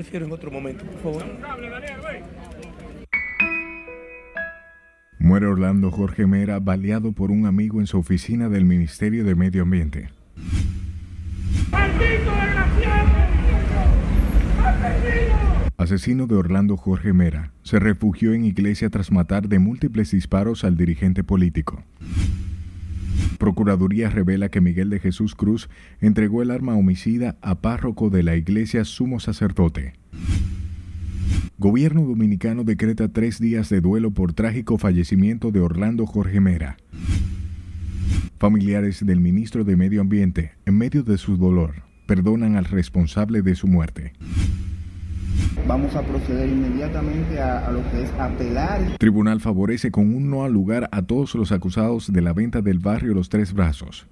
prefiero en otro momento, por favor. Muere Orlando Jorge Mera baleado por un amigo en su oficina del Ministerio de Medio Ambiente. Asesino de Orlando Jorge Mera se refugió en iglesia tras matar de múltiples disparos al dirigente político. Procuraduría revela que Miguel de Jesús Cruz entregó el arma homicida a párroco de la iglesia sumo sacerdote. Gobierno dominicano decreta tres días de duelo por trágico fallecimiento de Orlando Jorge Mera. Familiares del ministro de Medio Ambiente, en medio de su dolor, perdonan al responsable de su muerte. Vamos a proceder inmediatamente a, lo que es apelar. Tribunal favorece con un no al lugar a todos los acusados de la venta del barrio Los Tres Brazos.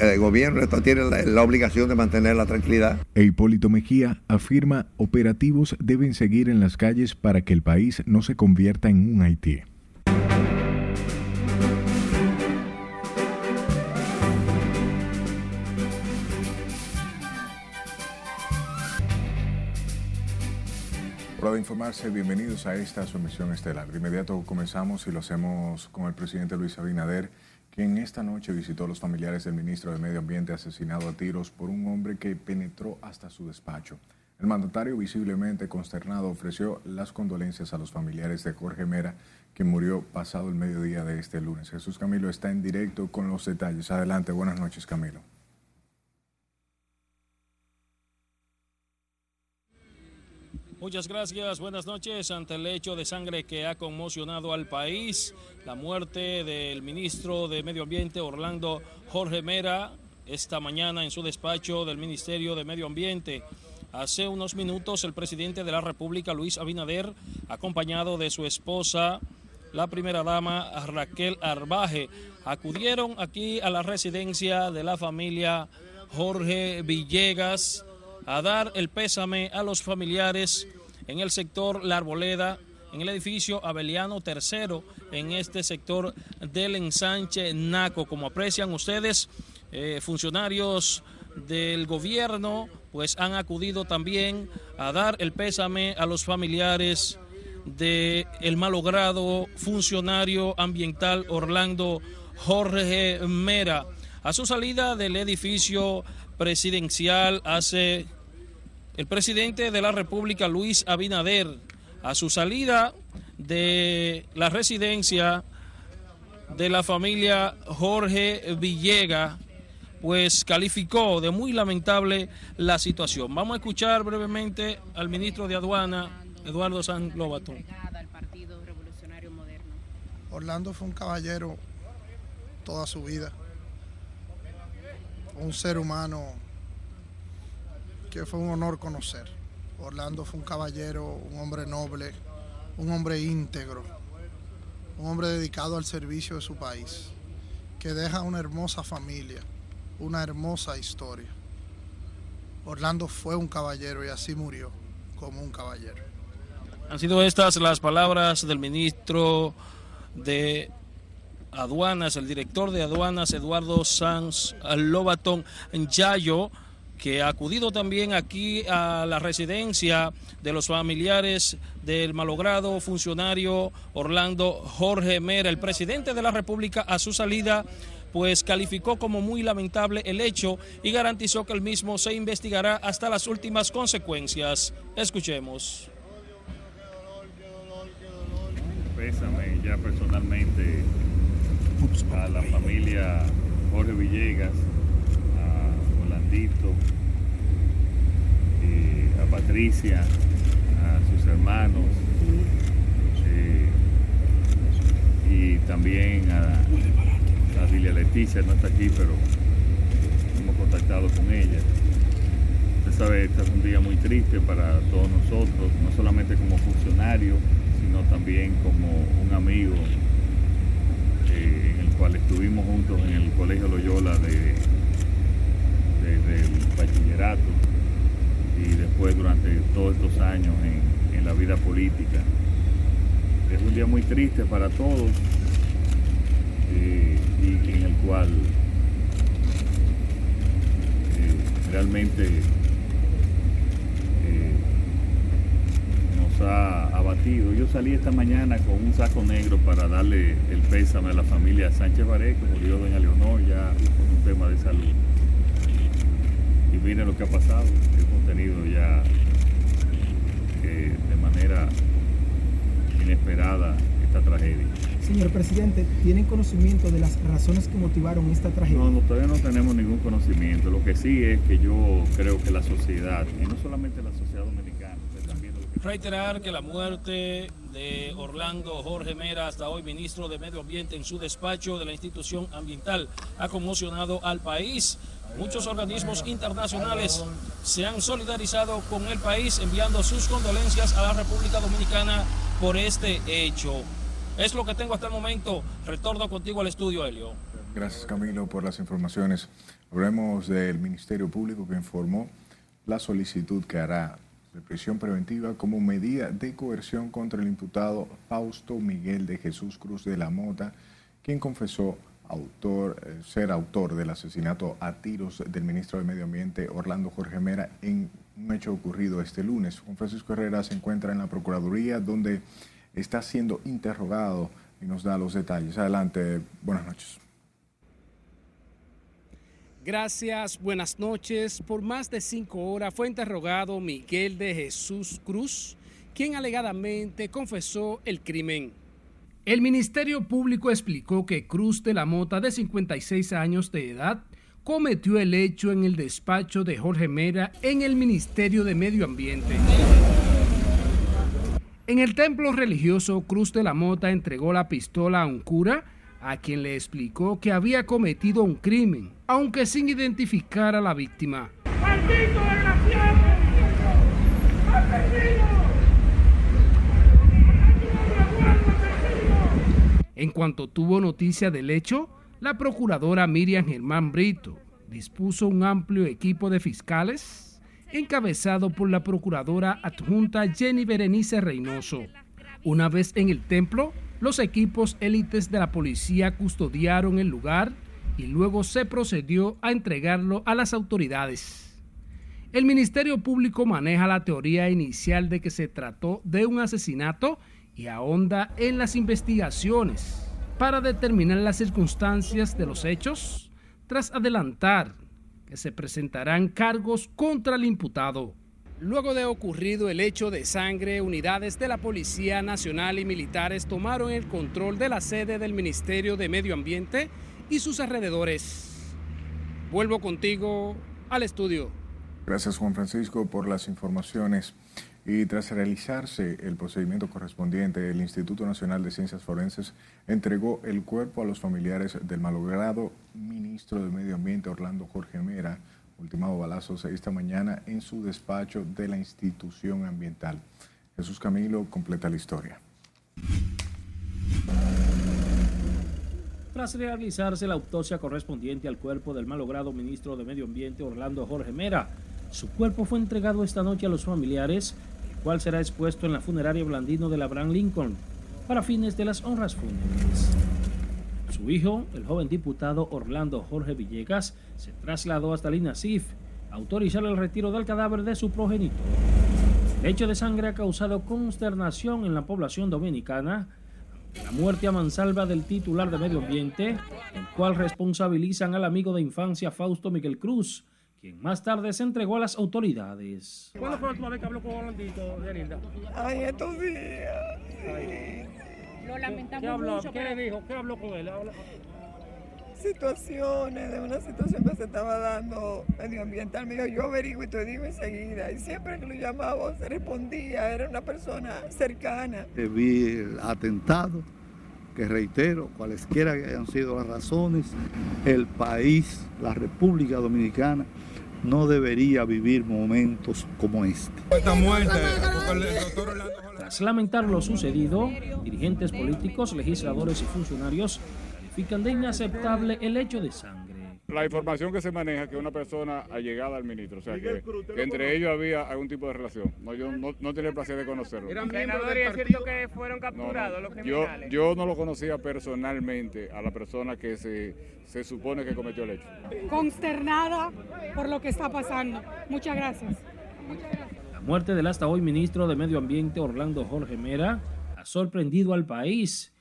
El gobierno tiene la, la, obligación de mantener la tranquilidad. E Hipólito Mejía afirma operativos deben seguir en las calles para que el país no se convierta en un Haití. Para informarse, bienvenidos a esta sumisión estelar. De inmediato comenzamos y lo hacemos con el presidente Luis Abinader, quien esta noche visitó a los familiares del ministro de Medio Ambiente asesinado a tiros por un hombre que penetró hasta su despacho. El mandatario, visiblemente consternado, ofreció las condolencias a los familiares de Jorge Mera, que murió pasado el mediodía de este lunes. Jesús Camilo está en directo con los detalles. Adelante, buenas noches, Camilo. Muchas gracias, buenas noches. Ante el hecho de sangre que ha conmocionado al país, la muerte del ministro de Medio Ambiente, Orlando Jorge Mera, esta mañana en su despacho del Ministerio de Medio Ambiente. Hace unos minutos el presidente de la República, Luis Abinader, acompañado de su esposa, la primera dama Raquel Arbaje, acudieron aquí a la residencia de la familia Jorge Villegas a dar el pésame a los familiares en el sector La Arboleda, en el edificio Abeliano III, en este sector del ensanche Naco. Como aprecian ustedes, eh, funcionarios del gobierno pues han acudido también a dar el pésame a los familiares del el malogrado funcionario ambiental Orlando Jorge Mera. A su salida del edificio presidencial hace el presidente de la República, Luis Abinader, a su salida de la residencia de la familia Jorge Villega, pues calificó de muy lamentable la situación. Vamos a escuchar brevemente al ministro de Aduana, Eduardo San Lobato. Orlando fue un caballero toda su vida, un ser humano que fue un honor conocer. Orlando fue un caballero, un hombre noble, un hombre íntegro, un hombre dedicado al servicio de su país, que deja una hermosa familia, una hermosa historia. Orlando fue un caballero y así murió como un caballero. Han sido estas las palabras del ministro de aduanas, el director de aduanas Eduardo Sanz Lobatón Yayo que ha acudido también aquí a la residencia de los familiares del malogrado funcionario Orlando Jorge Mera, el presidente de la República, a su salida pues calificó como muy lamentable el hecho y garantizó que el mismo se investigará hasta las últimas consecuencias. Escuchemos. Pésame ya personalmente a la familia Jorge Villegas, a Patricia, a sus hermanos eh, y también a, a Lilia Leticia, no está aquí, pero hemos contactado con ella. Usted sabe, este es un día muy triste para todos nosotros, no solamente como funcionario, sino también como un amigo en el cual estuvimos juntos en el Colegio Loyola de, de, del bachillerato y después durante todos estos años en, en la vida política. Es un día muy triste para todos eh, y en el cual eh, realmente eh, nos ha yo salí esta mañana con un saco negro para darle el pésame a la familia Sánchez Baré, que murió doña Leonor ya con un tema de salud. Y miren lo que ha pasado, hemos tenido ya eh, de manera inesperada esta tragedia. Señor presidente, ¿tienen conocimiento de las razones que motivaron esta tragedia? No, no, todavía no tenemos ningún conocimiento. Lo que sí es que yo creo que la sociedad, y no solamente la sociedad dominicana, pero también... Lo que... Reiterar que la muerte de Orlando Jorge Mera, hasta hoy ministro de Medio Ambiente en su despacho de la institución ambiental, ha conmocionado al país. Muchos organismos internacionales se han solidarizado con el país enviando sus condolencias a la República Dominicana por este hecho. Es lo que tengo hasta el momento. Retorno contigo al estudio, Helio. Gracias, Camilo, por las informaciones. Hablemos del Ministerio Público que informó la solicitud que hará de prisión preventiva como medida de coerción contra el imputado Fausto Miguel de Jesús Cruz de la Mota, quien confesó autor, eh, ser autor del asesinato a tiros del ministro de Medio Ambiente Orlando Jorge Mera en un hecho ocurrido este lunes. Juan Francisco Herrera se encuentra en la Procuraduría donde está siendo interrogado y nos da los detalles. Adelante, buenas noches. Gracias, buenas noches. Por más de cinco horas fue interrogado Miguel de Jesús Cruz, quien alegadamente confesó el crimen. El Ministerio Público explicó que Cruz de la Mota, de 56 años de edad, cometió el hecho en el despacho de Jorge Mera en el Ministerio de Medio Ambiente. En el templo religioso Cruz de la Mota entregó la pistola a un cura a quien le explicó que había cometido un crimen, aunque sin identificar a la víctima. ¡Maldito desgraciado! En cuanto tuvo noticia del hecho, la procuradora Miriam Germán Brito dispuso un amplio equipo de fiscales encabezado por la procuradora adjunta Jenny Berenice Reynoso. Una vez en el templo, los equipos élites de la policía custodiaron el lugar y luego se procedió a entregarlo a las autoridades. El Ministerio Público maneja la teoría inicial de que se trató de un asesinato y ahonda en las investigaciones para determinar las circunstancias de los hechos, tras adelantar que se presentarán cargos contra el imputado. Luego de ocurrido el hecho de sangre, unidades de la Policía Nacional y militares tomaron el control de la sede del Ministerio de Medio Ambiente y sus alrededores. Vuelvo contigo al estudio. Gracias Juan Francisco por las informaciones. Y tras realizarse el procedimiento correspondiente, el Instituto Nacional de Ciencias Forenses entregó el cuerpo a los familiares del malogrado ministro de Medio Ambiente Orlando Jorge Mera, ultimado balazos esta mañana en su despacho de la institución ambiental. Jesús Camilo completa la historia. Tras realizarse la autopsia correspondiente al cuerpo del malogrado ministro de Medio Ambiente Orlando Jorge Mera, su cuerpo fue entregado esta noche a los familiares cual será expuesto en la funeraria Blandino de Abraham Lincoln para fines de las honras fúnebres. Su hijo, el joven diputado Orlando Jorge Villegas, se trasladó hasta el INASIF a autorizar el retiro del cadáver de su progenitor. El hecho de sangre ha causado consternación en la población dominicana la muerte a mansalva del titular de Medio Ambiente, el cual responsabilizan al amigo de infancia Fausto Miguel Cruz, quien más tarde se entregó a las autoridades. ¿Cuándo fue la última vez que habló con Orlandito, Linda? Ay, estos días. Lo lamentamos ¿Qué habló? mucho. ¿Qué le dijo? ¿Qué habló con él? Situaciones, de una situación que se estaba dando medioambiental. Me dijo, yo averiguo y te digo enseguida. Y siempre que lo llamaba, se respondía. Era una persona cercana. Vi el atentado que reitero, cualesquiera que hayan sido las razones, el país, la República Dominicana, no debería vivir momentos como este. Tras lamentar lo sucedido, dirigentes políticos, legisladores y funcionarios califican de inaceptable el hecho de sangre la información que se maneja que una persona allegada al ministro, o sea que, entre ellos había algún tipo de relación. No, yo no, tenía el placer de conocerlo. Senador, es cierto que fueron capturados los criminales? Yo, yo no lo conocía personalmente a la persona que se, se supone que cometió el hecho. Consternada por lo que está pasando. Muchas gracias. La muerte del hasta hoy ministro de Medio Ambiente Orlando Jorge Mera ha sorprendido al país.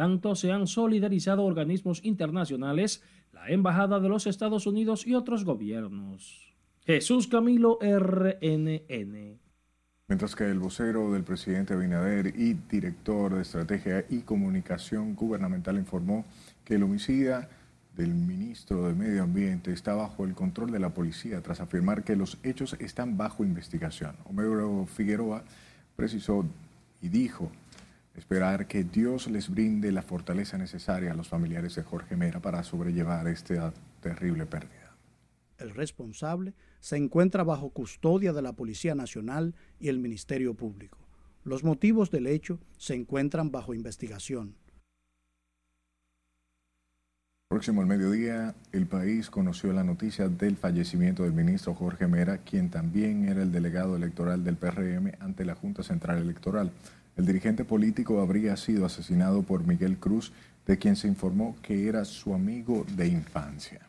Tanto, se han solidarizado organismos internacionales, la Embajada de los Estados Unidos y otros gobiernos. Jesús Camilo RNN. Mientras que el vocero del presidente Abinader y director de Estrategia y Comunicación Gubernamental informó que el homicida del ministro de Medio Ambiente está bajo el control de la policía tras afirmar que los hechos están bajo investigación. Homero Figueroa precisó y dijo esperar que Dios les brinde la fortaleza necesaria a los familiares de Jorge Mera para sobrellevar esta terrible pérdida. El responsable se encuentra bajo custodia de la Policía Nacional y el Ministerio Público. Los motivos del hecho se encuentran bajo investigación. Próximo al mediodía, el país conoció la noticia del fallecimiento del ministro Jorge Mera, quien también era el delegado electoral del PRM ante la Junta Central Electoral. El dirigente político habría sido asesinado por Miguel Cruz, de quien se informó que era su amigo de infancia.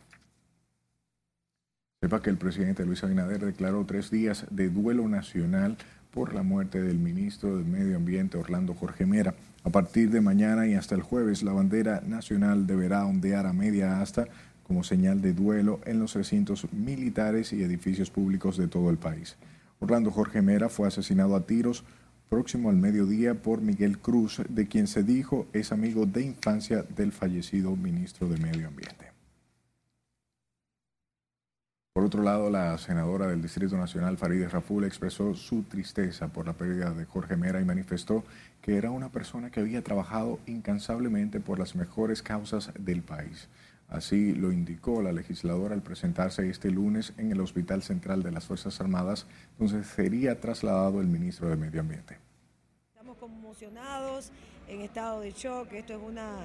Sepa que el presidente Luis Abinader declaró tres días de duelo nacional por la muerte del ministro del Medio Ambiente Orlando Jorge Mera. A partir de mañana y hasta el jueves, la bandera nacional deberá ondear a media asta como señal de duelo en los recintos militares y edificios públicos de todo el país. Orlando Jorge Mera fue asesinado a tiros próximo al mediodía por Miguel Cruz, de quien se dijo es amigo de infancia del fallecido ministro de Medio Ambiente. Por otro lado, la senadora del Distrito Nacional, Farideh Raful, expresó su tristeza por la pérdida de Jorge Mera y manifestó que era una persona que había trabajado incansablemente por las mejores causas del país. Así lo indicó la legisladora al presentarse este lunes en el Hospital Central de las Fuerzas Armadas, donde sería trasladado el ministro de Medio Ambiente. Estamos conmocionados, en estado de shock. Esto es una,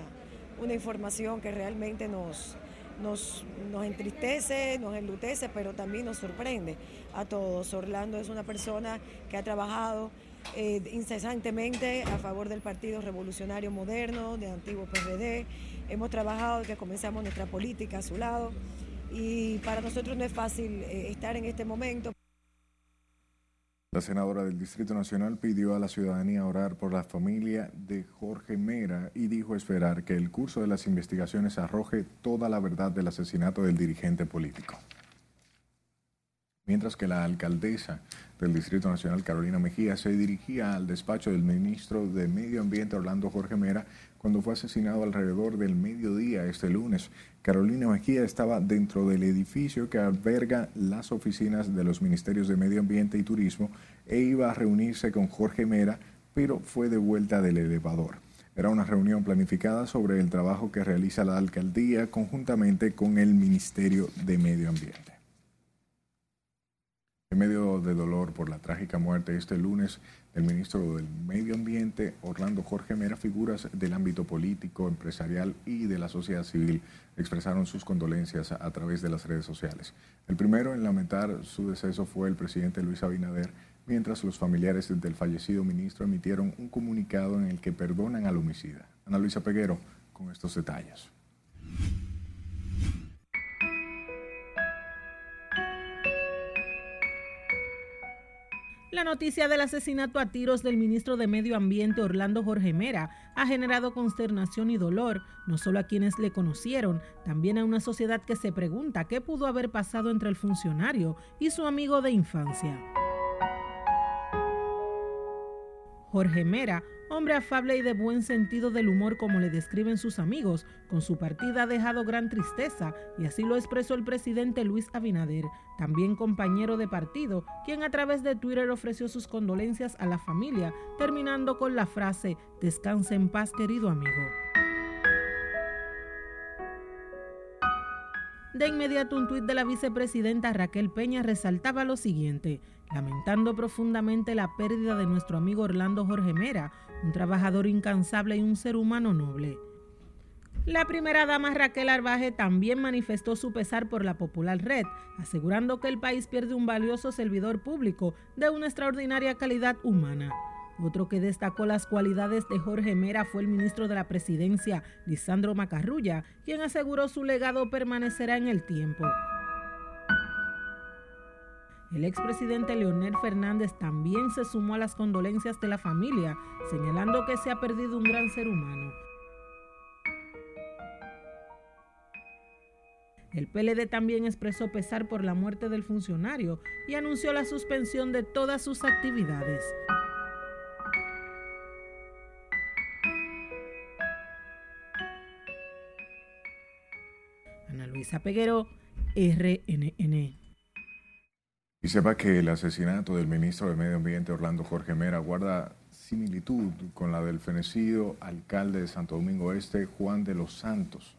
una información que realmente nos, nos, nos entristece, nos enlutece, pero también nos sorprende a todos. Orlando es una persona que ha trabajado eh, incesantemente a favor del Partido Revolucionario Moderno, de antiguo PRD. Hemos trabajado desde que comenzamos nuestra política a su lado y para nosotros no es fácil eh, estar en este momento. La senadora del Distrito Nacional pidió a la ciudadanía orar por la familia de Jorge Mera y dijo esperar que el curso de las investigaciones arroje toda la verdad del asesinato del dirigente político. Mientras que la alcaldesa del Distrito Nacional, Carolina Mejía, se dirigía al despacho del ministro de Medio Ambiente, Orlando Jorge Mera, cuando fue asesinado alrededor del mediodía este lunes. Carolina Mejía estaba dentro del edificio que alberga las oficinas de los Ministerios de Medio Ambiente y Turismo e iba a reunirse con Jorge Mera, pero fue de vuelta del elevador. Era una reunión planificada sobre el trabajo que realiza la alcaldía conjuntamente con el Ministerio de Medio Ambiente. En medio de dolor por la trágica muerte este lunes del ministro del Medio Ambiente, Orlando Jorge Mera, figuras del ámbito político, empresarial y de la sociedad civil expresaron sus condolencias a, través de las redes sociales. El primero en lamentar su deceso fue el presidente Luis Abinader, mientras los familiares del fallecido ministro emitieron un comunicado en el que perdonan al homicida. Ana Luisa Peguero con estos detalles. La noticia del asesinato a tiros del ministro de Medio Ambiente Orlando Jorge Mera ha generado consternación y dolor, no solo a quienes le conocieron, también a una sociedad que se pregunta qué pudo haber pasado entre el funcionario y su amigo de infancia. Jorge Mera Hombre afable y de buen sentido del humor como le describen sus amigos, con su partida ha dejado gran tristeza y así lo expresó el presidente Luis Abinader, también compañero de partido, quien a través de Twitter ofreció sus condolencias a la familia, terminando con la frase, descanse en paz querido amigo. De inmediato un tuit de la vicepresidenta Raquel Peña resaltaba lo siguiente, lamentando profundamente la pérdida de nuestro amigo Orlando Jorge Mera, un trabajador incansable y un ser humano noble. La primera dama Raquel Arbaje también manifestó su pesar por la popular red, asegurando que el país pierde un valioso servidor público de una extraordinaria calidad humana. Otro que destacó las cualidades de Jorge Mera fue el ministro de la Presidencia, Lisandro Macarrulla, quien aseguró su legado permanecerá en el tiempo. El expresidente Leonel Fernández también se sumó a las condolencias de la familia, señalando que se ha perdido un gran ser humano. El PLD también expresó pesar por la muerte del funcionario y anunció la suspensión de todas sus actividades. Ana Luisa Peguero, RNN. Y sepa que el asesinato del ministro de Medio Ambiente Orlando Jorge Mera guarda similitud con la del fenecido alcalde de Santo Domingo Este, Juan de los Santos,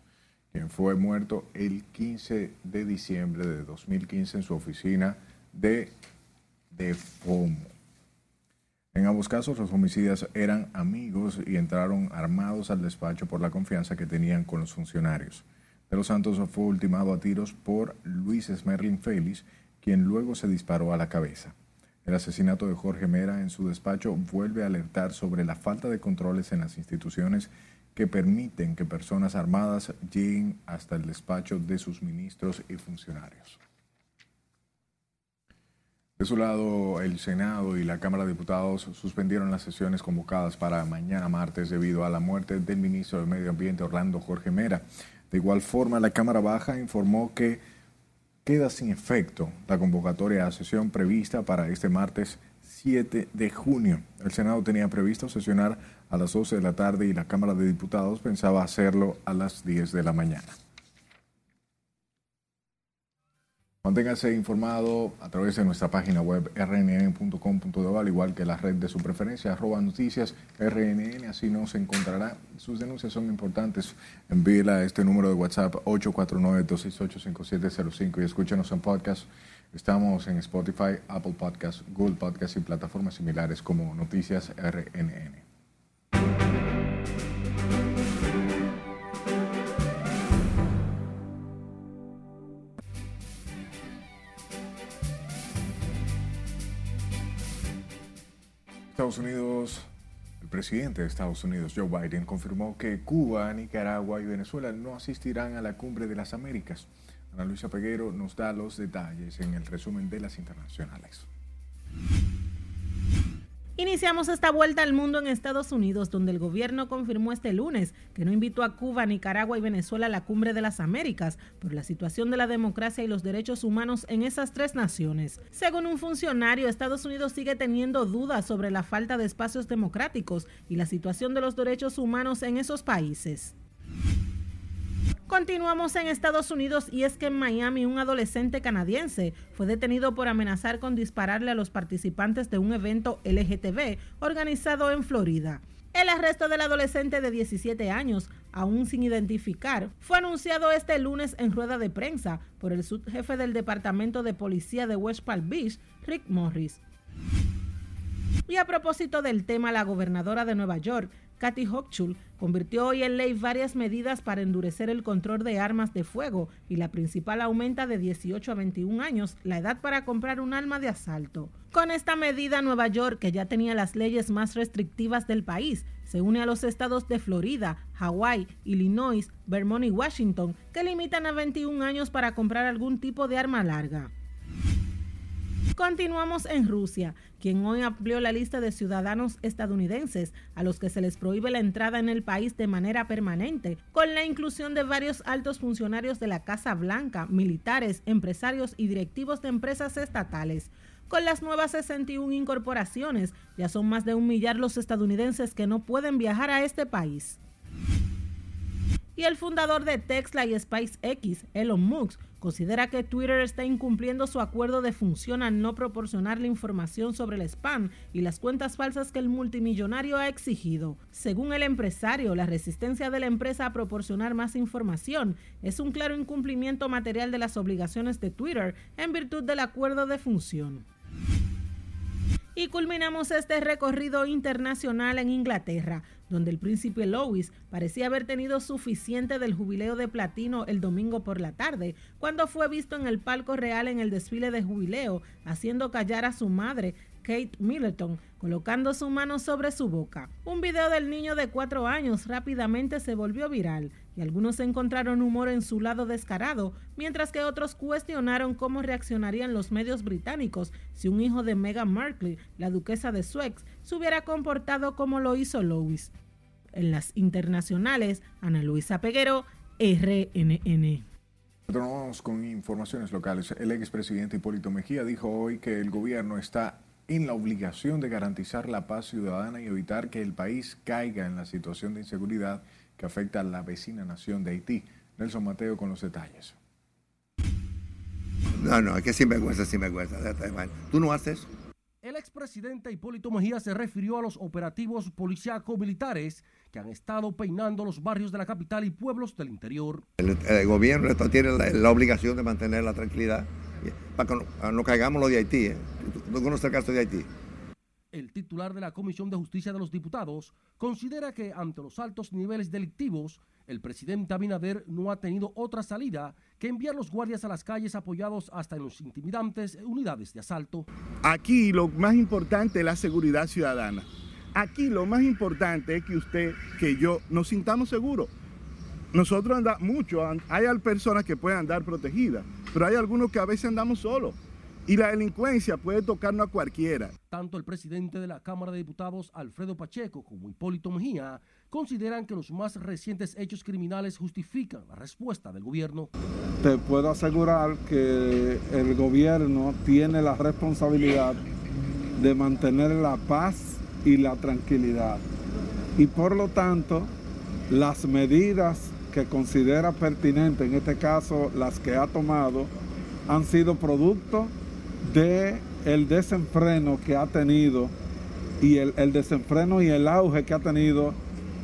quien fue muerto el 15 de diciembre de 2015 en su oficina de, de FOMO. En ambos casos, los homicidas eran amigos y entraron armados al despacho por la confianza que tenían con los funcionarios. De los Santos fue ultimado a tiros por Luis Smerlin Félix, quien luego se disparó a la cabeza. El asesinato de Jorge Mera en su despacho vuelve a alertar sobre la falta de controles en las instituciones que permiten que personas armadas lleguen hasta el despacho de sus ministros y funcionarios. De su lado, el Senado y la Cámara de Diputados suspendieron las sesiones convocadas para mañana martes debido a la muerte del ministro de Medio Ambiente Orlando Jorge Mera. De igual forma, la Cámara Baja informó que queda sin efecto la convocatoria a sesión prevista para este martes 7 de junio. El Senado tenía previsto sesionar a las 12 de la tarde y la Cámara de Diputados pensaba hacerlo a las 10 de la mañana. Manténgase informado a través de nuestra página web rnn.com.do, al igual que la red de su preferencia, arroba noticias rnn, así nos encontrará. Sus denuncias son importantes. Envíela a este número de WhatsApp 849-268-5705 y escúchenos en podcast. Estamos en Spotify, Apple Podcasts, Google Podcasts y plataformas similares como Noticias RNN. Estados Unidos, el presidente de Estados Unidos, Joe Biden, confirmó que Cuba, Nicaragua y Venezuela no asistirán a la cumbre de las Américas. Ana Luisa Peguero nos da los detalles en el resumen de las internacionales. Iniciamos esta vuelta al mundo en Estados Unidos, donde el gobierno confirmó este lunes que no invitó a Cuba, Nicaragua y Venezuela a la cumbre de las Américas por la situación de la democracia y los derechos humanos en esas tres naciones. Según un funcionario, Estados Unidos sigue teniendo dudas sobre la falta de espacios democráticos y la situación de los derechos humanos en esos países. Continuamos en Estados Unidos y es que en Miami un adolescente canadiense fue detenido por amenazar con dispararle a los participantes de un evento LGTB organizado en Florida. El arresto del adolescente de 17 años, aún sin identificar, fue anunciado este lunes en rueda de prensa por el subjefe del Departamento de Policía de West Palm Beach, Rick Morris. Y a propósito del tema, la gobernadora de Nueva York Kathy Hochul convirtió hoy en ley varias medidas para endurecer el control de armas de fuego y la principal aumenta de 18 a 21 años la edad para comprar un arma de asalto. Con esta medida, Nueva York, que ya tenía las leyes más restrictivas del país, se une a los estados de Florida, Hawái, Illinois, Vermont y Washington, que limitan a 21 años para comprar algún tipo de arma larga. Continuamos en Rusia, quien hoy amplió la lista de ciudadanos estadounidenses a los que se les prohíbe la entrada en el país de manera permanente, con la inclusión de varios altos funcionarios de la Casa Blanca, militares, empresarios y directivos de empresas estatales. Con las nuevas 61 incorporaciones, ya son más de un millar los estadounidenses que no pueden viajar a este país. Y el fundador de Tesla y SpaceX, Elon Musk, considera que Twitter está incumpliendo su acuerdo de función al no proporcionar la información sobre el spam y las cuentas falsas que el multimillonario ha exigido. Según el empresario, la resistencia de la empresa a proporcionar más información es un claro incumplimiento material de las obligaciones de Twitter en virtud del acuerdo de función. Y culminamos este recorrido internacional en Inglaterra, donde el príncipe Louis parecía haber tenido suficiente del jubileo de platino el domingo por la tarde, cuando fue visto en el palco real en el desfile de jubileo, haciendo callar a su madre, Kate Middleton, colocando su mano sobre su boca. Un video del niño de cuatro años rápidamente se volvió viral y algunos encontraron humor en su lado descarado, mientras que otros cuestionaron cómo reaccionarían los medios británicos si un hijo de Meghan Markle, la duquesa de Sussex, se hubiera comportado como lo hizo Louis. En las internacionales, Ana Luisa Peguero, RNN. Continuamos con informaciones locales. El expresidente Hipólito Mejía dijo hoy que el gobierno está en la obligación de garantizar la paz ciudadana y evitar que el país caiga en la situación de inseguridad que afecta a la vecina nación de Haití. Nelson Mateo con los detalles. No, no, es que sinvergüenza, sinvergüenza. Tú no haces eso. El expresidente Hipólito Mejía se refirió a los operativos policíacos militares que han estado peinando los barrios de la capital y pueblos del interior. El, el gobierno tiene la, la, obligación de mantener la tranquilidad para que no, no caigamos lo de Haití. ¿eh? ¿Tú conoces el caso de Haití? El titular de la Comisión de Justicia de los Diputados considera que ante los altos niveles delictivos, el presidente Abinader no ha tenido otra salida que enviar los guardias a las calles apoyados hasta en los intimidantes unidades de asalto. Aquí lo más importante es la seguridad ciudadana. Aquí lo más importante es que usted, que yo, nos sintamos seguros. Nosotros andamos mucho, hay personas que pueden andar protegidas, pero hay algunos que a veces andamos solos. Y la delincuencia puede tocarnos a cualquiera. Tanto el presidente de la Cámara de Diputados, Alfredo Pacheco, como Hipólito Mejía, consideran que los más recientes hechos criminales justifican la respuesta del gobierno. Te puedo asegurar que el gobierno tiene la responsabilidad de mantener la paz y la tranquilidad. Y por lo tanto, las medidas que considera pertinentes, en este caso las que ha tomado, han sido producto de el desenfreno que ha tenido y el, el, desenfreno y el auge que ha tenido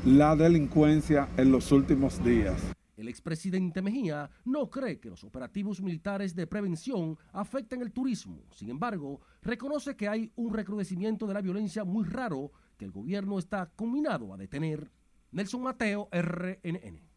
la delincuencia en los últimos días. El expresidente Mejía no cree que los operativos militares de prevención afecten el turismo. Sin embargo, reconoce que hay un recrudecimiento de la violencia muy raro que el gobierno está combinado a detener. Nelson Mateo, RNN.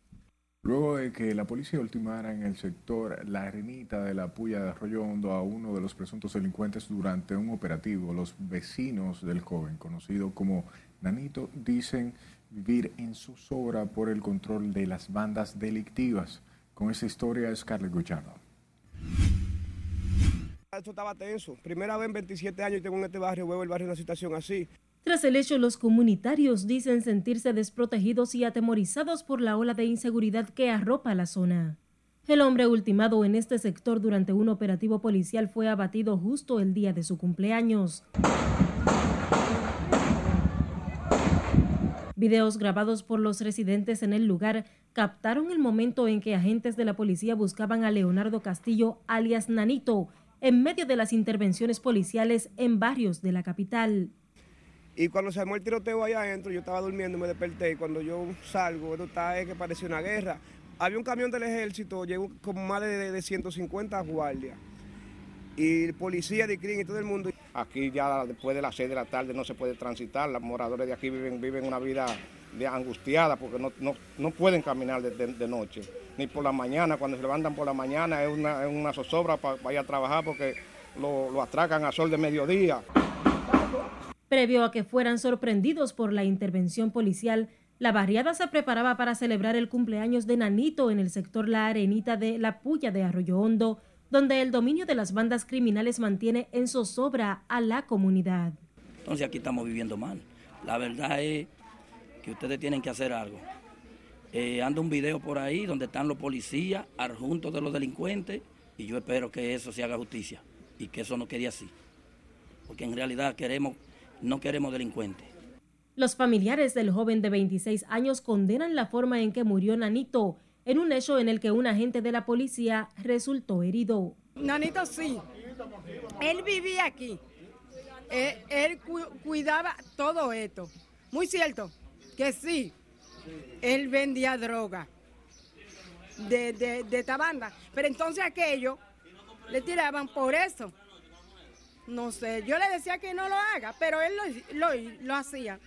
Luego de que la policía ultimara en el sector La Arenita de la Puya de Arroyo Hondo a uno de los presuntos delincuentes durante un operativo, los vecinos del joven, conocido como Nanito, dicen vivir en zozobra por el control de las bandas delictivas. Con esa historia, Scarlett Guchardo. Esto estaba tenso. Primera vez en 27 años tengo en este barrio, veo el barrio una situación así. Tras el hecho, los comunitarios dicen sentirse desprotegidos y atemorizados por la ola de inseguridad que arropa la zona. El hombre ultimado en este sector durante un operativo policial fue abatido justo el día de su cumpleaños. Videos grabados por los residentes en el lugar captaron el momento en que agentes de la policía buscaban a Leonardo Castillo, alias Nanito, en medio de las intervenciones policiales en barrios de la capital. Y cuando se armó el tiroteo allá adentro, yo estaba durmiendo me desperté. Y cuando yo salgo, esto está es que parecía una guerra. Había un camión del ejército, llegó con más de, de 150 guardias. Y policía de CRIM y todo el mundo. Aquí ya después de las 6 de la tarde no se puede transitar. Los moradores de aquí viven, viven una vida de angustiada porque no, no, no pueden caminar de, de, noche. Ni por la mañana, cuando se levantan por la mañana es una, es una zozobra para, para ir a trabajar porque lo, lo atracan a sol de mediodía. Previo a que fueran sorprendidos por la intervención policial, la barriada se preparaba para celebrar el cumpleaños de Nanito en el sector La Arenita de La Puya de Arroyo Hondo, donde el dominio de las bandas criminales mantiene en zozobra a la comunidad. Entonces aquí estamos viviendo mal. La verdad es que ustedes tienen que hacer algo. Eh, anda un video por ahí donde están los policías adjuntos de los delincuentes y yo espero que eso se haga justicia y que eso no quede así. Porque en realidad queremos no queremos delincuentes. Los familiares del joven de 26 años condenan la forma en que murió Nanito en un hecho en el que un agente de la policía resultó herido. Nanito sí, él vivía aquí, él, él cu cuidaba todo esto. Muy cierto que sí, él vendía droga de, de, de esta banda, pero entonces aquello le tiraban por eso. No sé, yo le decía que no lo haga, pero él lo, lo, hacía.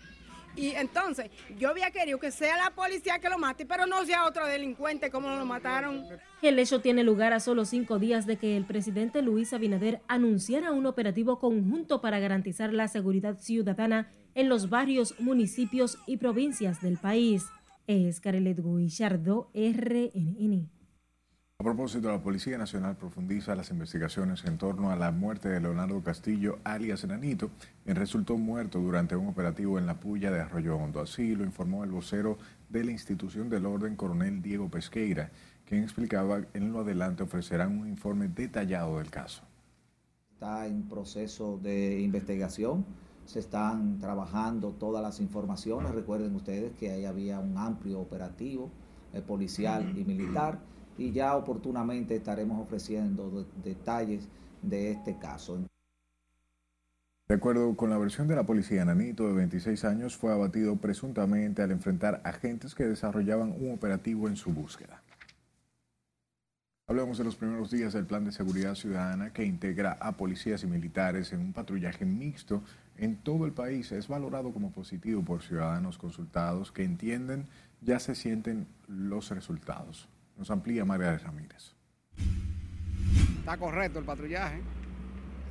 Y entonces yo había querido que sea la policía que lo mate, pero no sea otro delincuente como lo mataron. El hecho tiene lugar a solo cinco días de que el presidente Luis Abinader anunciara un operativo conjunto para garantizar la seguridad ciudadana en los varios municipios y provincias del país. Es Carelet Guillardo, RNN. A propósito, la Policía Nacional profundiza las investigaciones en torno a la muerte de Leonardo Castillo, alias Nanito, quien resultó muerto durante un operativo en la puya de Arroyo Hondo. Así lo informó el vocero de la institución del orden, coronel Diego Pesqueira, quien explicaba en lo adelante ofrecerán un informe detallado del caso. Está en proceso de investigación, se están trabajando todas las informaciones. Recuerden ustedes que ahí había un amplio operativo eh, policial y militar y ya oportunamente estaremos ofreciendo detalles de este caso. De acuerdo con la versión de la policía, Nanito, de 26 años, fue abatido presuntamente al enfrentar agentes que desarrollaban un operativo en su búsqueda. Hablamos de los primeros días del Plan de Seguridad Ciudadana que integra a policías y militares en un patrullaje mixto en todo el país. Es valorado como positivo por ciudadanos consultados que entienden ya se sienten los resultados. Nos amplía María de Ramírez. Está correcto el patrullaje.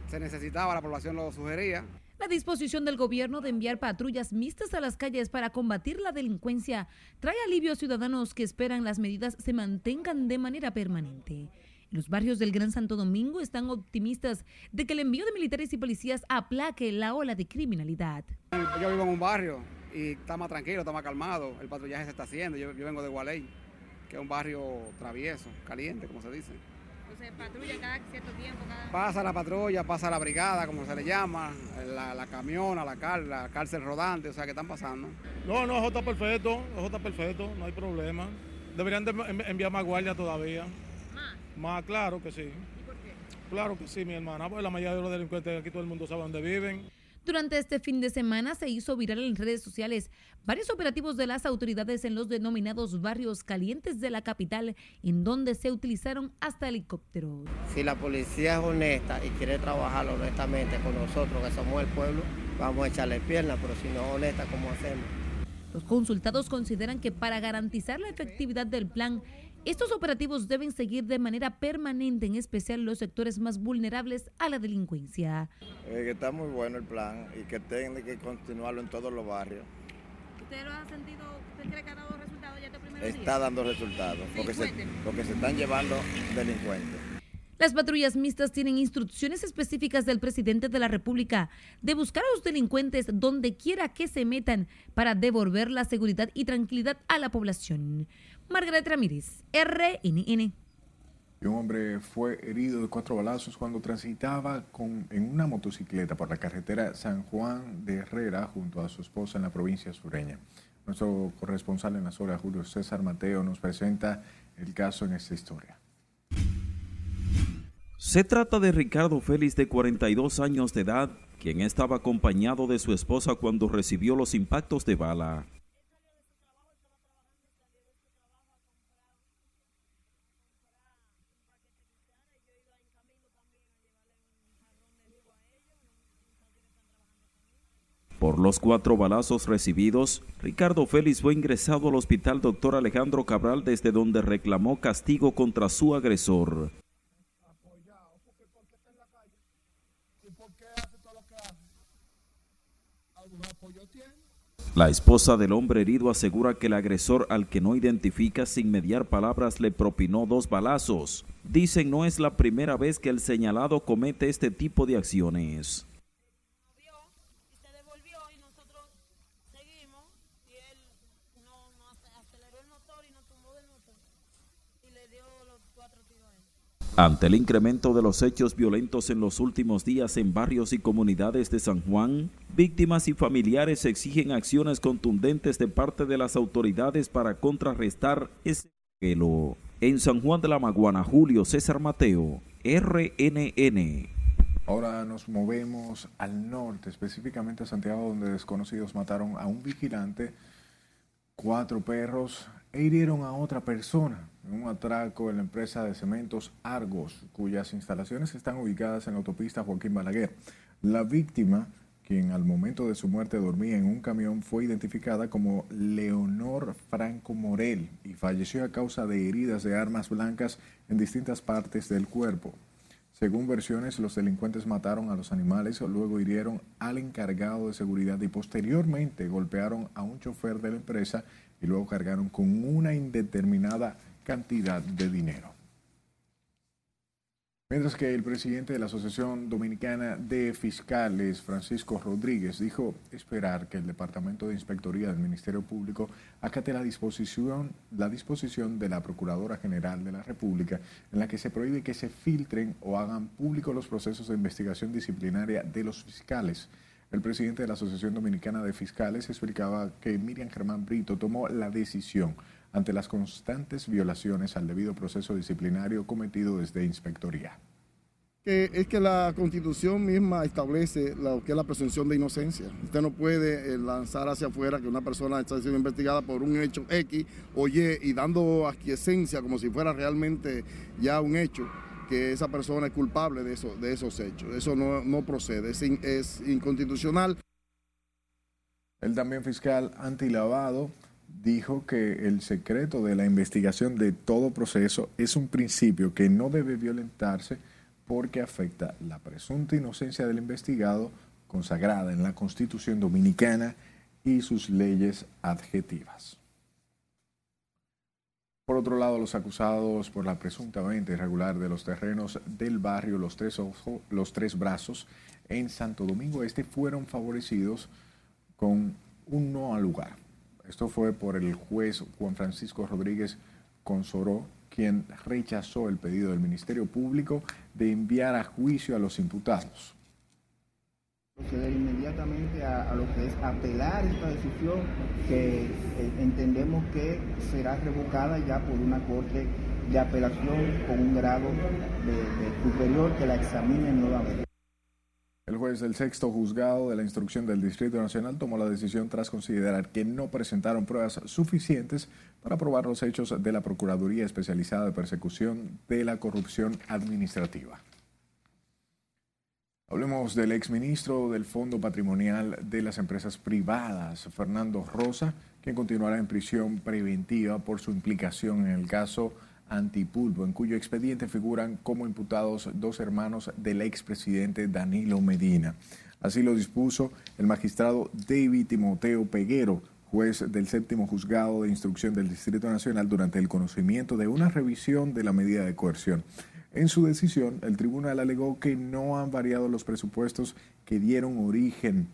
Se necesitaba, la población lo sugería. La disposición del gobierno de enviar patrullas mixtas a las calles para combatir la delincuencia trae alivio a ciudadanos que esperan las medidas se mantengan de manera permanente. Los barrios del Gran Santo Domingo están optimistas de que el envío de militares y policías aplaque la ola de criminalidad. Yo vivo en un barrio y está más tranquilo, está más calmado. El patrullaje se está haciendo. Yo, yo vengo de Gualey que es un barrio travieso, caliente, como se dice. Entonces, patrulla cada cierto tiempo. Pasa la patrulla, pasa la brigada, como se le llama, la, la camiona, la, la cárcel rodante, o sea, que están pasando. No, no, eso está perfecto, eso está perfecto, no hay problema. Deberían de enviar más guardia todavía. ¿Más? Más, claro que sí. ¿Y por qué? Claro que sí, mi hermana, porque la mayoría de los delincuentes aquí todo el mundo sabe dónde viven. Durante este fin de semana se hizo viral en redes sociales varios operativos de las autoridades en los denominados barrios calientes de la capital, en donde se utilizaron hasta helicópteros. Si la policía es honesta y quiere trabajar honestamente con nosotros, que somos el pueblo, vamos a echarle piernas, pero si no es honesta, ¿cómo hacemos? Los consultados consideran que para garantizar la efectividad del plan, estos operativos deben seguir de manera permanente, en especial los sectores más vulnerables a la delincuencia. Eh, que está muy bueno el plan y que tiene que continuarlo en todos los barrios. ¿Usted lo ha sentido? ¿Usted cree que ha dado resultados ya este primer Está dando resultados, porque, se, porque se están llevando delincuentes. Las patrullas mixtas tienen instrucciones específicas del presidente de la República de buscar a los delincuentes donde quiera que se metan para devolver la seguridad y tranquilidad a la población. Margaret Ramírez, RNN. Un hombre fue herido de cuatro balazos cuando transitaba en una motocicleta por la carretera San Juan de Herrera junto a su esposa en la provincia sureña. Nuestro corresponsal en la zona, Julio César Mateo, nos presenta el caso en esta historia. Se trata de Ricardo Félix de 42 años de edad, quien estaba acompañado de su esposa cuando recibió los impactos de bala. Por los cuatro balazos recibidos, Ricardo Félix fue ingresado al hospital Dr. Alejandro Cabral desde donde reclamó castigo contra su agresor. La esposa del hombre herido asegura que el agresor al que no identifica sin mediar palabras le propinó dos balazos. Dicen no es la primera vez que el señalado comete este tipo de acciones. Ante el incremento de los hechos violentos en los últimos días en barrios y comunidades de San Juan, víctimas y familiares exigen acciones contundentes de parte de las autoridades para contrarrestar ese pelo. En San Juan de la Maguana, Julio César Mateo, RNN. Ahora nos movemos al norte, específicamente a Santiago, donde desconocidos mataron a un vigilante, cuatro perros e hirieron a otra persona en un atraco en la empresa de cementos Argos, cuyas instalaciones están ubicadas en autopista Joaquín Balaguer. La víctima, quien al momento de su muerte dormía en un camión, fue identificada como Leonor Franco Morel y falleció a causa de heridas de armas blancas en distintas partes del cuerpo. Según versiones, los delincuentes mataron a los animales, luego hirieron al encargado de seguridad y posteriormente golpearon a un chofer de la empresa y luego cargaron con una indeterminada cantidad de dinero. Mientras que el presidente de la Asociación Dominicana de Fiscales, Francisco Rodríguez, dijo esperar que el Departamento de Inspectoría del Ministerio Público acate la disposición, la disposición de la Procuradora General de la República en la que se prohíbe que se filtren o hagan públicos los procesos de investigación disciplinaria de los fiscales. El presidente de la Asociación Dominicana de Fiscales explicaba que Miriam Germán Brito tomó la decisión ante las constantes violaciones al debido proceso disciplinario cometido desde inspectoría. es que la constitución misma establece lo que es la presunción de inocencia. Usted no puede eh, lanzar hacia afuera que una persona está siendo investigada por un hecho X o Y y dando aquiescencia como si fuera realmente ya un hecho que esa persona es culpable de, eso, de esos hechos. Eso no, procede, es, es inconstitucional. El también fiscal antilavado dijo que el secreto de la investigación de todo proceso es un principio que no debe violentarse porque afecta la presunta inocencia del investigado consagrada en la Constitución Dominicana y sus leyes adjetivas. Por otro lado, los acusados por la presunta venta irregular de los terrenos del barrio Los Tres, los Tres Brazos en Santo Domingo Este fueron favorecidos con un no al lugar esto fue por el juez Juan Francisco Rodríguez Consoró, quien rechazó el pedido del Ministerio Público de enviar a juicio a los imputados. Proceder inmediatamente a, lo que es apelar esta decisión que eh, entendemos que será revocada ya por una corte de apelación con un grado superior que la examine nuevamente. El juez del sexto juzgado de la instrucción del Distrito Nacional tomó la decisión tras considerar que no presentaron pruebas suficientes para probar los hechos de la Procuraduría Especializada de Persecución de la Corrupción Administrativa. Hablemos del exministro del Fondo Patrimonial de las Empresas Privadas, Fernando Rosa, quien continuará en prisión preventiva por su implicación en el caso Antipulpo, en cuyo expediente figuran como imputados dos hermanos del expresidente Danilo Medina. Así lo dispuso el magistrado David Timoteo Peguero, juez del séptimo juzgado de instrucción del Distrito Nacional durante el conocimiento de una revisión de la medida de coerción. En su decisión, el tribunal alegó que no han variado los presupuestos que dieron origen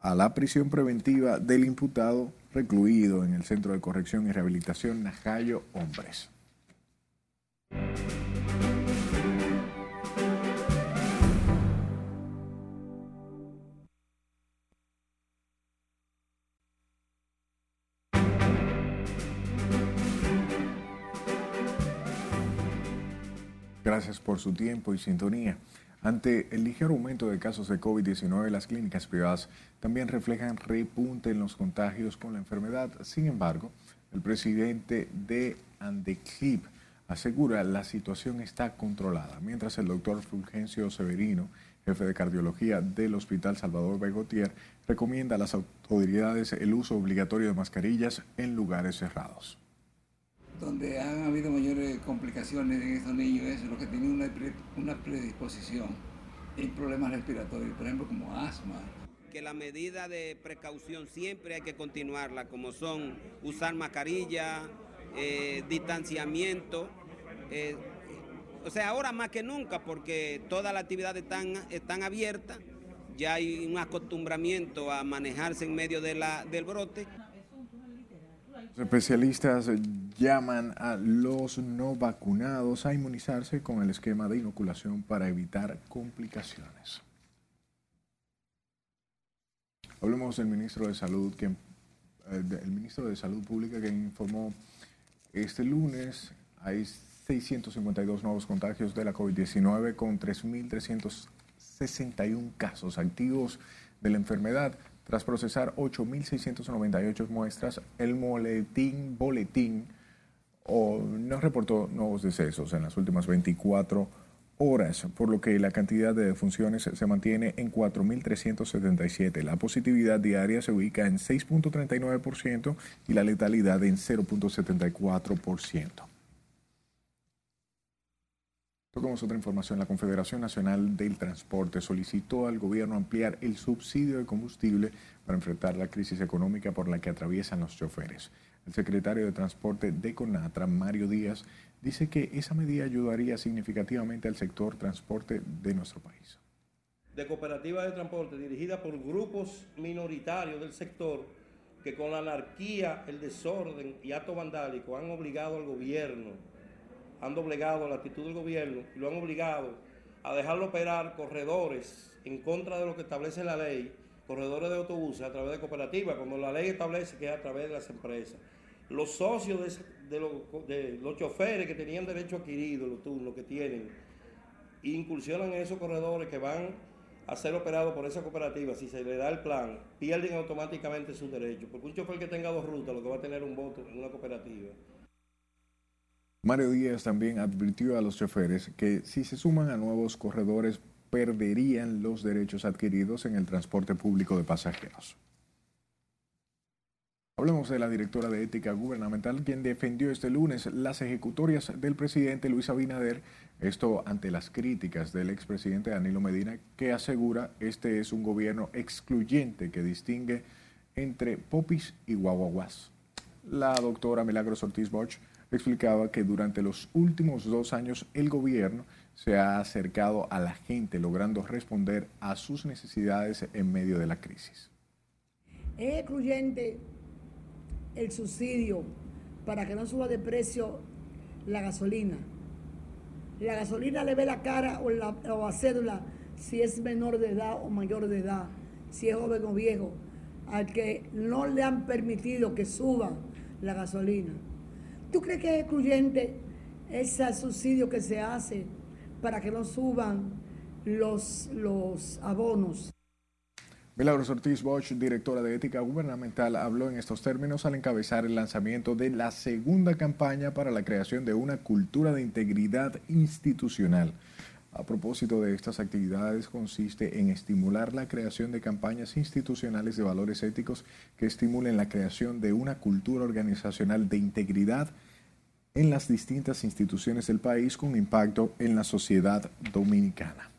a la prisión preventiva del imputado recluido en el Centro de Corrección y Rehabilitación Najayo Hombres. Gracias por su tiempo y sintonía. Ante el ligero aumento de casos de COVID-19, las clínicas privadas también reflejan repunte en los contagios con la enfermedad. Sin embargo, el presidente de Andeclip asegura la situación está controlada, mientras el doctor Fulgencio Severino, jefe de cardiología del Hospital Salvador Begotier, recomienda a las autoridades el uso obligatorio de mascarillas en lugares cerrados. Donde han habido mayores complicaciones en estos niños es lo que tienen una, una predisposición en problemas respiratorios, por ejemplo como asma, que la medida de precaución siempre hay que continuarla, como son usar mascarilla, eh, distanciamiento. Eh, o sea, ahora más que nunca, porque todas las actividades están, están abiertas, ya hay un acostumbramiento a manejarse en medio de la, del brote. Especialistas llaman a los no vacunados a inmunizarse con el esquema de inoculación para evitar complicaciones. Hablemos del ministro de Salud, eh, el ministro de Salud Pública que informó este lunes hay 652 nuevos contagios de la COVID-19 con 3.361 casos activos de la enfermedad. Tras procesar 8.698 muestras, el boletín, boletín o no reportó nuevos decesos en las últimas 24 horas horas, por lo que la cantidad de defunciones se mantiene en 4.377. La positividad diaria se ubica en 6.39% y la letalidad en 0.74%. Tocamos otra información. La Confederación Nacional del Transporte solicitó al gobierno ampliar el subsidio de combustible para enfrentar la crisis económica por la que atraviesan los choferes. El secretario de Transporte de CONATRA, Mario Díaz, dice que esa medida ayudaría significativamente al sector transporte de nuestro país. De cooperativas de transporte dirigidas por grupos minoritarios del sector que con la anarquía, el desorden y acto vandálico han obligado al gobierno han doblegado la actitud del gobierno y lo han obligado a dejarlo operar corredores en contra de lo que establece la ley, corredores de autobuses a través de cooperativas, cuando la ley establece que es a través de las empresas. Los socios de, los, choferes que tenían derecho adquirido, los turnos que tienen, incursionan en esos corredores que van a ser operados por esa cooperativa, si se le da el plan, pierden automáticamente sus derechos. Porque un chofer que tenga dos rutas, lo que va a tener un voto en una cooperativa. Mario Díaz también advirtió a los choferes que si se suman a nuevos corredores perderían los derechos adquiridos en el transporte público de pasajeros. Hablemos de la directora de Ética Gubernamental, quien defendió este lunes las ejecutorias del presidente Luis Abinader, esto ante las críticas del expresidente Danilo Medina, que asegura este es un gobierno excluyente que distingue entre popis y guaguaguas. La doctora Milagros Ortiz Bosch explicaba que durante los últimos dos años el gobierno se ha acercado a la gente logrando responder a sus necesidades en medio de la crisis. Es excluyente el subsidio para que no suba de precio la gasolina. La gasolina le ve la cara o la, cédula si es menor de edad o mayor de edad, si es joven o viejo, al que no le han permitido que suba la gasolina. ¿Tú crees que es excluyente ese subsidio que se hace para que no suban los, los abonos? Milagros Ortiz Bosch, directora de Ética Gubernamental, habló en estos términos al encabezar el lanzamiento de la segunda campaña para la creación de una cultura de integridad institucional. A propósito de estas actividades, consiste en estimular la creación de campañas institucionales de valores éticos que estimulen la creación de una cultura organizacional de integridad en las distintas instituciones del país con impacto en la sociedad dominicana.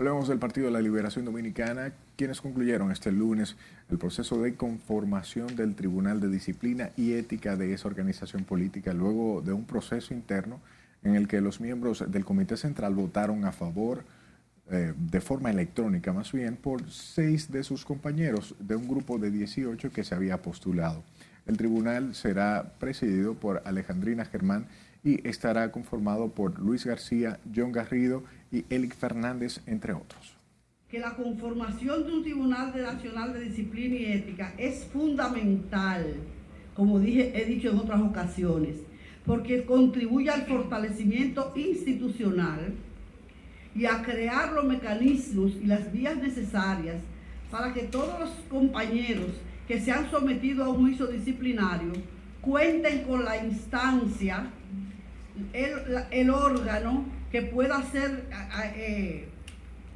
Hablemos del Partido de la Liberación Dominicana, quienes concluyeron este lunes el proceso de conformación del Tribunal de Disciplina y Ética de esa organización política luego de un proceso interno en el que los miembros del Comité Central votaron a favor eh, de forma electrónica, más bien por seis de sus compañeros de un grupo de 18 que se había postulado. El tribunal será presidido por Alejandrina Germán y estará conformado por Luis García, John Garrido y Fernández, entre otros. Que la conformación de un Tribunal Nacional de Disciplina y Ética es fundamental, como dije, he dicho en otras ocasiones, porque contribuye al fortalecimiento institucional y a crear los mecanismos y las vías necesarias para que todos los compañeros que se han sometido a un juicio disciplinario cuenten con la instancia, el, órgano que pueda hacer eh,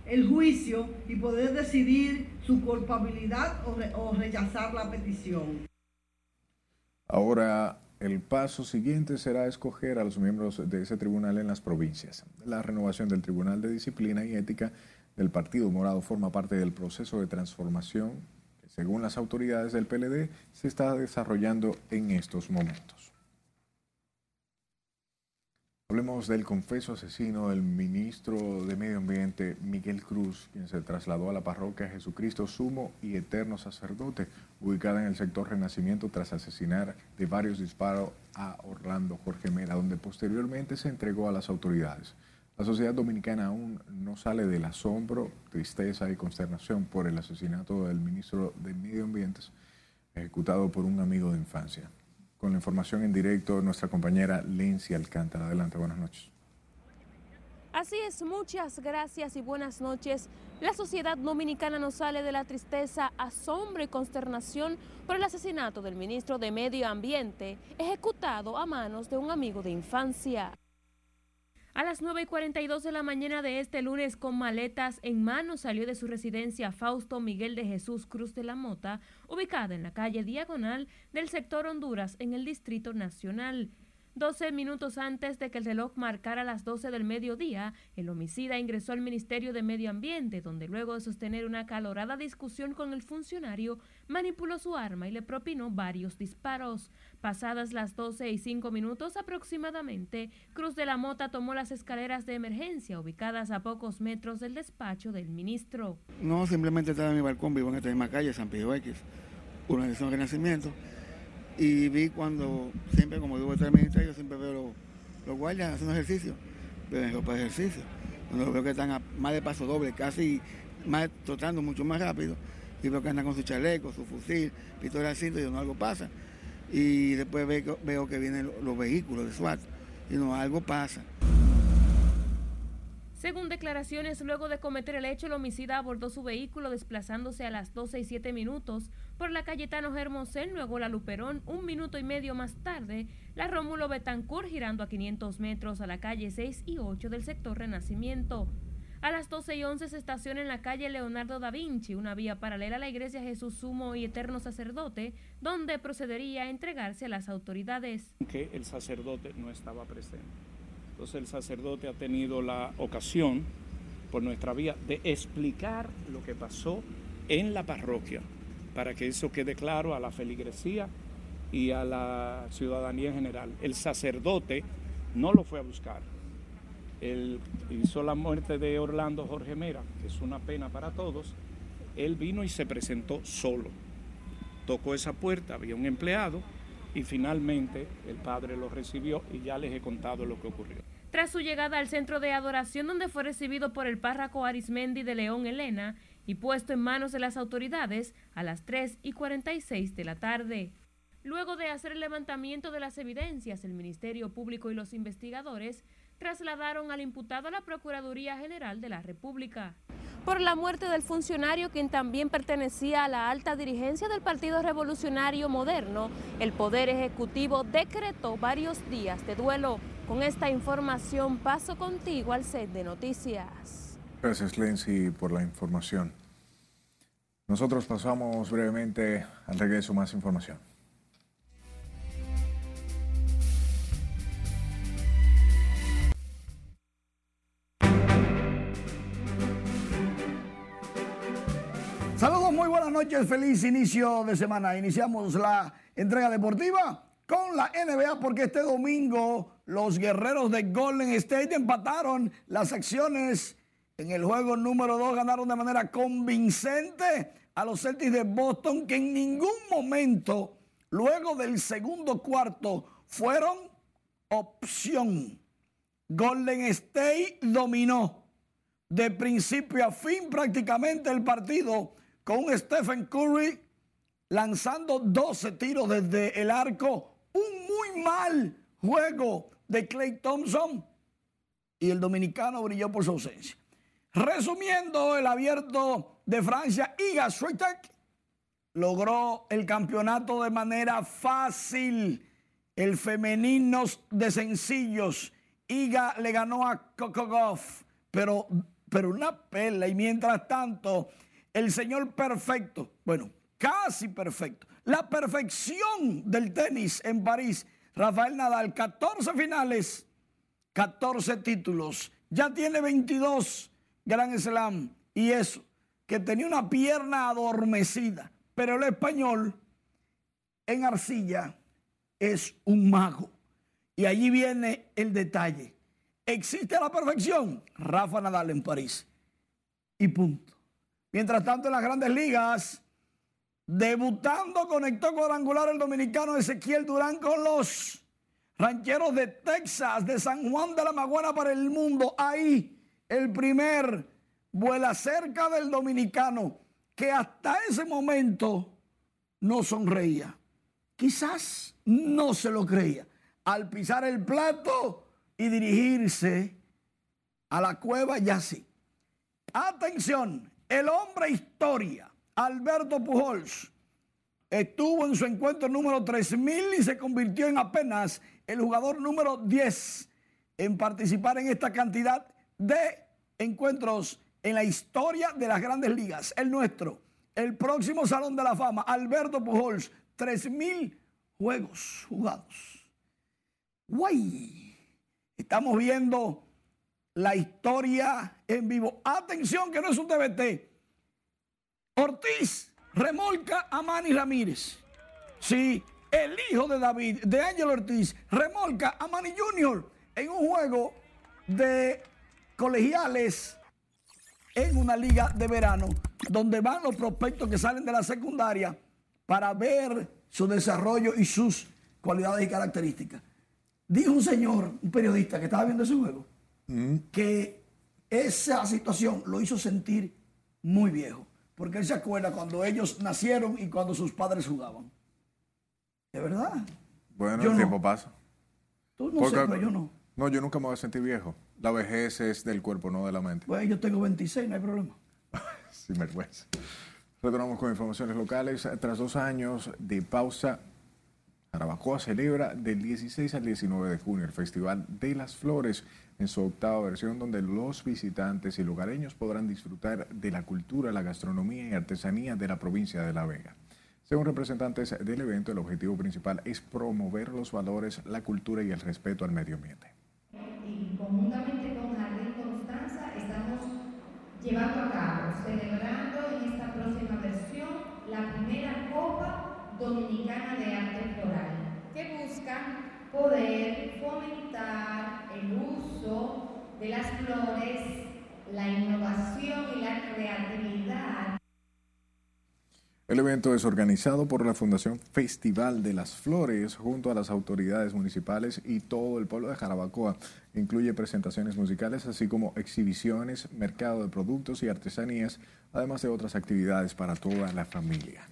el juicio y poder decidir su culpabilidad o rechazar la petición. Ahora el paso siguiente será escoger a los miembros de ese tribunal en las provincias. La renovación del Tribunal de Disciplina y Ética del Partido Morado forma parte del proceso de transformación que, según las autoridades del PLD, se está desarrollando en estos momentos. Hablemos del confeso asesino del ministro de Medio Ambiente, Miguel Cruz, quien se trasladó a la parroquia Jesucristo Sumo y Eterno Sacerdote, ubicada en el sector Renacimiento, tras asesinar de varios disparos a Orlando Jorge Mera, donde posteriormente se entregó a las autoridades. La sociedad dominicana aún no sale del asombro, tristeza y consternación por el asesinato del ministro de Medio Ambiente, ejecutado por un amigo de infancia. Con la información en directo, nuestra compañera Lindsay Alcántara. Adelante, buenas noches. Así es, muchas gracias y buenas noches. La sociedad dominicana no sale de la tristeza, asombro y consternación por el asesinato del ministro de Medio Ambiente, ejecutado a manos de un amigo de infancia. A las 9 y 42 de la mañana de este lunes, con maletas en mano, salió de su residencia Fausto Miguel de Jesús Cruz de la Mota, ubicada en la calle Diagonal del sector Honduras, en el Distrito Nacional. 12 minutos antes de que el reloj marcara las 12 del mediodía, el homicida ingresó al Ministerio de Medio Ambiente, donde luego de sostener una calorada discusión con el funcionario, manipuló su arma y le propinó varios disparos. Pasadas las 12 y 5 minutos aproximadamente, Cruz de la Mota tomó las escaleras de emergencia ubicadas a pocos metros del despacho del ministro. No, simplemente estaba en mi balcón, vivo en esta misma calle, San Pedro X, una de renacimiento y vi cuando, siempre como digo estar ministerio, siempre veo los, guardias haciendo ejercicio, pero ropa de ejercicio. Cuando veo que están a más de paso doble, casi más trotando mucho más rápido, y veo que andan con su chaleco, su fusil, pistola de cinto, y no algo pasa. Y después veo, veo que vienen los vehículos de SWAT, y no, algo pasa. Según declaraciones, luego de cometer el hecho, el homicida abordó su vehículo desplazándose a las 12 y 7 minutos por la Cayetano Hermosén, luego la Luperón, un minuto y medio más tarde, la Rómulo Betancourt girando a 500 metros a la calle 6 y 8 del sector Renacimiento. A las 12 y 11 se estaciona en la calle Leonardo da Vinci, una vía paralela a la iglesia Jesús Sumo y Eterno Sacerdote, donde procedería a entregarse a las autoridades. Que el sacerdote no estaba presente. Entonces el sacerdote ha tenido la ocasión, por nuestra vía, de explicar lo que pasó en la parroquia, para que eso quede claro a la feligresía y a la ciudadanía en general. El sacerdote no lo fue a buscar. Él hizo la muerte de Orlando Jorge Mera, que es una pena para todos. Él vino y se presentó solo. Tocó esa puerta, había un empleado, y finalmente el padre lo recibió y ya les he contado lo que ocurrió. Tras su llegada al centro de adoración donde fue recibido por el párroco Arismendi de León Elena y puesto en manos de las autoridades a las 3 y 46 de la tarde. Luego de hacer el levantamiento de las evidencias, el Ministerio Público y los investigadores trasladaron al imputado a la Procuraduría General de la República por la muerte del funcionario quien también pertenecía a la alta dirigencia del Partido Revolucionario Moderno, el Poder Ejecutivo decretó varios días de duelo. Con esta información paso contigo al set de noticias. Gracias, Lenzi, por la información. Nosotros pasamos brevemente al regreso más información. Saludos, muy buenas noches, feliz inicio de semana. Iniciamos la entrega deportiva con la NBA porque este domingo los guerreros de Golden State empataron las acciones en el juego número 2, ganaron de manera convincente a los Celtics de Boston que en ningún momento, luego del segundo cuarto, fueron opción. Golden State dominó de principio a fin prácticamente el partido con Stephen Curry lanzando 12 tiros desde el arco. Un muy mal juego de Clay Thompson y el dominicano brilló por su ausencia. Resumiendo, el abierto de Francia, Iga Swiatek logró el campeonato de manera fácil. El femenino de sencillos, Iga le ganó a Kokogov, pero, pero una pela. Y mientras tanto, el señor perfecto, bueno, casi perfecto, la perfección del tenis en París, Rafael Nadal, 14 finales, 14 títulos, ya tiene 22 Grand Slam y eso, que tenía una pierna adormecida, pero el español en arcilla es un mago. Y allí viene el detalle. ¿Existe la perfección? Rafa Nadal en París. Y punto. Mientras tanto, en las grandes ligas, debutando, conectó cuadrangular el dominicano Ezequiel Durán con los rancheros de Texas, de San Juan de la Maguana para el mundo. Ahí, el primer vuela cerca del dominicano, que hasta ese momento no sonreía. Quizás no se lo creía. Al pisar el plato y dirigirse a la cueva, ya sí. Atención, el hombre historia, Alberto Pujols, estuvo en su encuentro número 3000 y se convirtió en apenas el jugador número 10 en participar en esta cantidad de encuentros en la historia de las grandes ligas. El nuestro, el próximo Salón de la Fama, Alberto Pujols, 3000 juegos jugados. Guay. Estamos viendo la historia en vivo. Atención, que no es un TBT. Ortiz remolca a Manny Ramírez. Sí, el hijo de David, de Ángel Ortiz, remolca a Manny Jr. en un juego de colegiales en una liga de verano, donde van los prospectos que salen de la secundaria para ver su desarrollo y sus cualidades y características. Dijo un señor, un periodista que estaba viendo ese juego, que esa situación lo hizo sentir muy viejo, porque él se acuerda cuando ellos nacieron y cuando sus padres jugaban. ¿De verdad? Bueno, Yo el no. tiempo pasa. Tú no Porque- sé, pero yo no. No, yo nunca me voy a sentir viejo. La vejez es del cuerpo, no de la mente. Pues yo tengo 26, no hay problema. Sin vergüenza. Retornamos con informaciones locales. Tras dos años de pausa, Jarabacoa celebra del 16 al 19 de junio el Festival de las Flores en su octava versión, donde los visitantes y lugareños podrán disfrutar de la cultura, la gastronomía y artesanía de la provincia de La Vega. Según representantes del evento, el objetivo principal es promover los valores, la cultura y el respeto al medio ambiente. Y conjuntamente con Jardín Constanza estamos llevando a cabo, celebrando en esta próxima versión la primera Copa Dominicana de Arte Floral, que busca poder fomentar el uso de las flores, la innovación y la creatividad. El evento es organizado por la Fundación Festival de las Flores junto a las autoridades municipales y todo el pueblo de Jarabacoa. Incluye presentaciones musicales así como exhibiciones, mercado de productos y artesanías, además de otras actividades para toda la familia.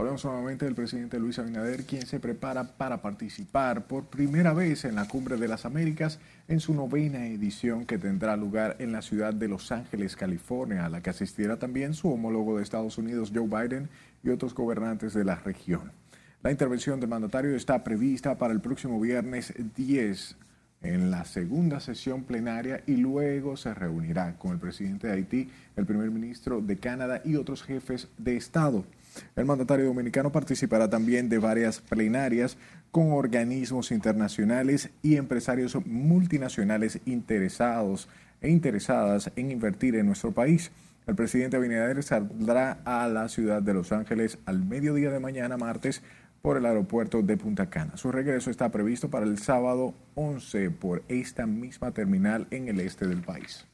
Hablamos nuevamente del presidente Luis Abinader, quien se prepara para participar por primera vez en la Cumbre de las Américas en su novena edición que tendrá lugar en la ciudad de Los Ángeles, California, a la que asistirá también su homólogo de Estados Unidos, Joe Biden, y otros gobernantes de la región. La intervención del mandatario está prevista para el próximo viernes 10 en la segunda sesión plenaria y luego se reunirá con el presidente de Haití, el primer ministro de Canadá y otros jefes de Estado. El mandatario dominicano participará también de varias plenarias con organismos internacionales y empresarios multinacionales interesados e interesadas en invertir en nuestro país. El presidente Abinader saldrá a la ciudad de Los Ángeles al mediodía de mañana, martes, por el aeropuerto de Punta Cana. Su regreso está previsto para el sábado 11 por esta misma terminal en el este del país.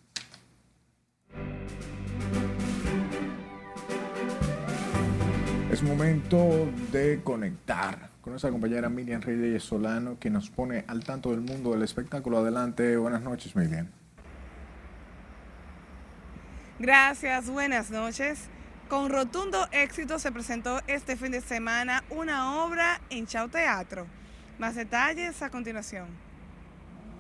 Es momento de conectar con nuestra compañera Miriam Reyes Solano, que nos pone al tanto del mundo del espectáculo. Adelante, buenas noches, Miriam. Gracias, buenas noches. Con rotundo éxito se presentó este fin de semana una obra en Chao Teatro. Más detalles a continuación.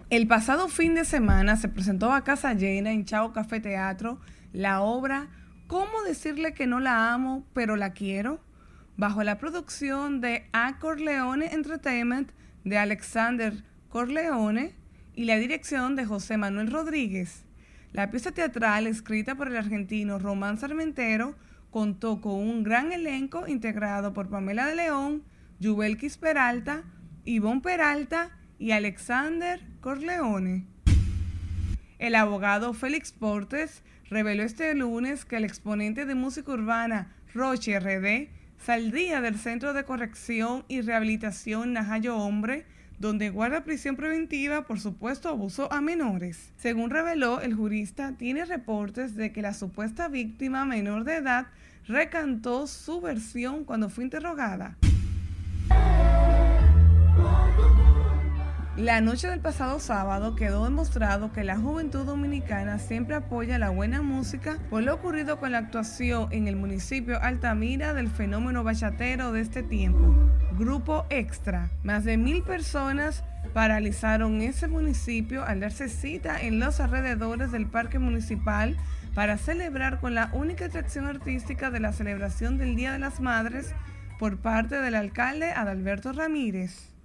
El pasado fin de semana se presentó a casa llena en Chao Café Teatro la obra ¿Cómo decirle que no la amo, pero la quiero? Bajo la producción de A Corleone Entertainment de Alexander Corleone y la dirección de José Manuel Rodríguez. La pieza teatral, escrita por el argentino Román Sarmentero, contó con un gran elenco integrado por Pamela de León, Yubelkis Peralta, Ivonne Peralta y Alexander Corleone. El abogado Félix Portes reveló este lunes que el exponente de música urbana Roche RD saldría del Centro de Corrección y Rehabilitación Najayo Hombre, donde guarda prisión preventiva por supuesto abuso a menores. Según reveló, el jurista tiene reportes de que la supuesta víctima menor de edad recantó su versión cuando fue interrogada. La noche del pasado sábado quedó demostrado que la juventud dominicana siempre apoya la buena música por lo ocurrido con la actuación en el municipio Altamira del fenómeno bachatero de este tiempo. Grupo Extra. Más de mil personas paralizaron ese municipio al darse cita en los alrededores del parque municipal para celebrar con la única atracción artística de la celebración del Día de las Madres por parte del alcalde Adalberto Ramírez.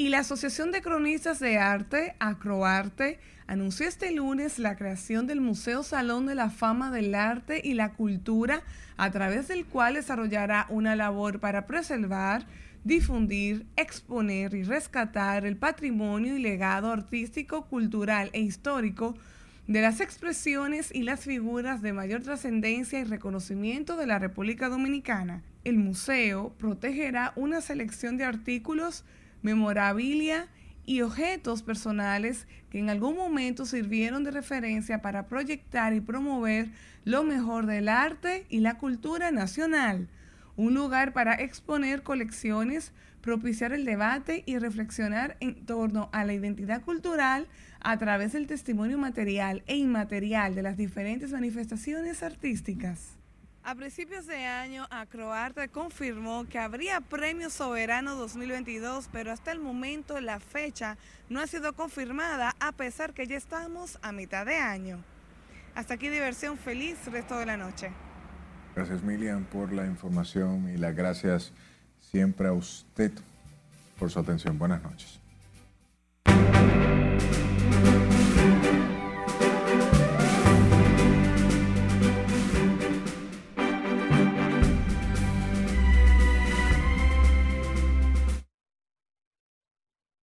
Y la Asociación de Cronistas de Arte, Acroarte, anunció este lunes la creación del Museo Salón de la Fama del Arte y la Cultura, a través del cual desarrollará una labor para preservar, difundir, exponer y rescatar el patrimonio y legado artístico, cultural e histórico de las expresiones y las figuras de mayor trascendencia y reconocimiento de la República Dominicana. El museo protegerá una selección de artículos, memorabilia y objetos personales que en algún momento sirvieron de referencia para proyectar y promover lo mejor del arte y la cultura nacional un lugar para exponer colecciones, propiciar el debate y reflexionar en torno a la identidad cultural a través del testimonio material e inmaterial de las diferentes manifestaciones artísticas. A principios de año, Acroarte confirmó que habría Premio Soberano 2022, pero hasta el momento la fecha no ha sido confirmada a pesar que ya estamos a mitad de año. Hasta aquí diversión feliz resto de la noche. Gracias Milian por la información y las gracias siempre a usted por su atención. Buenas noches.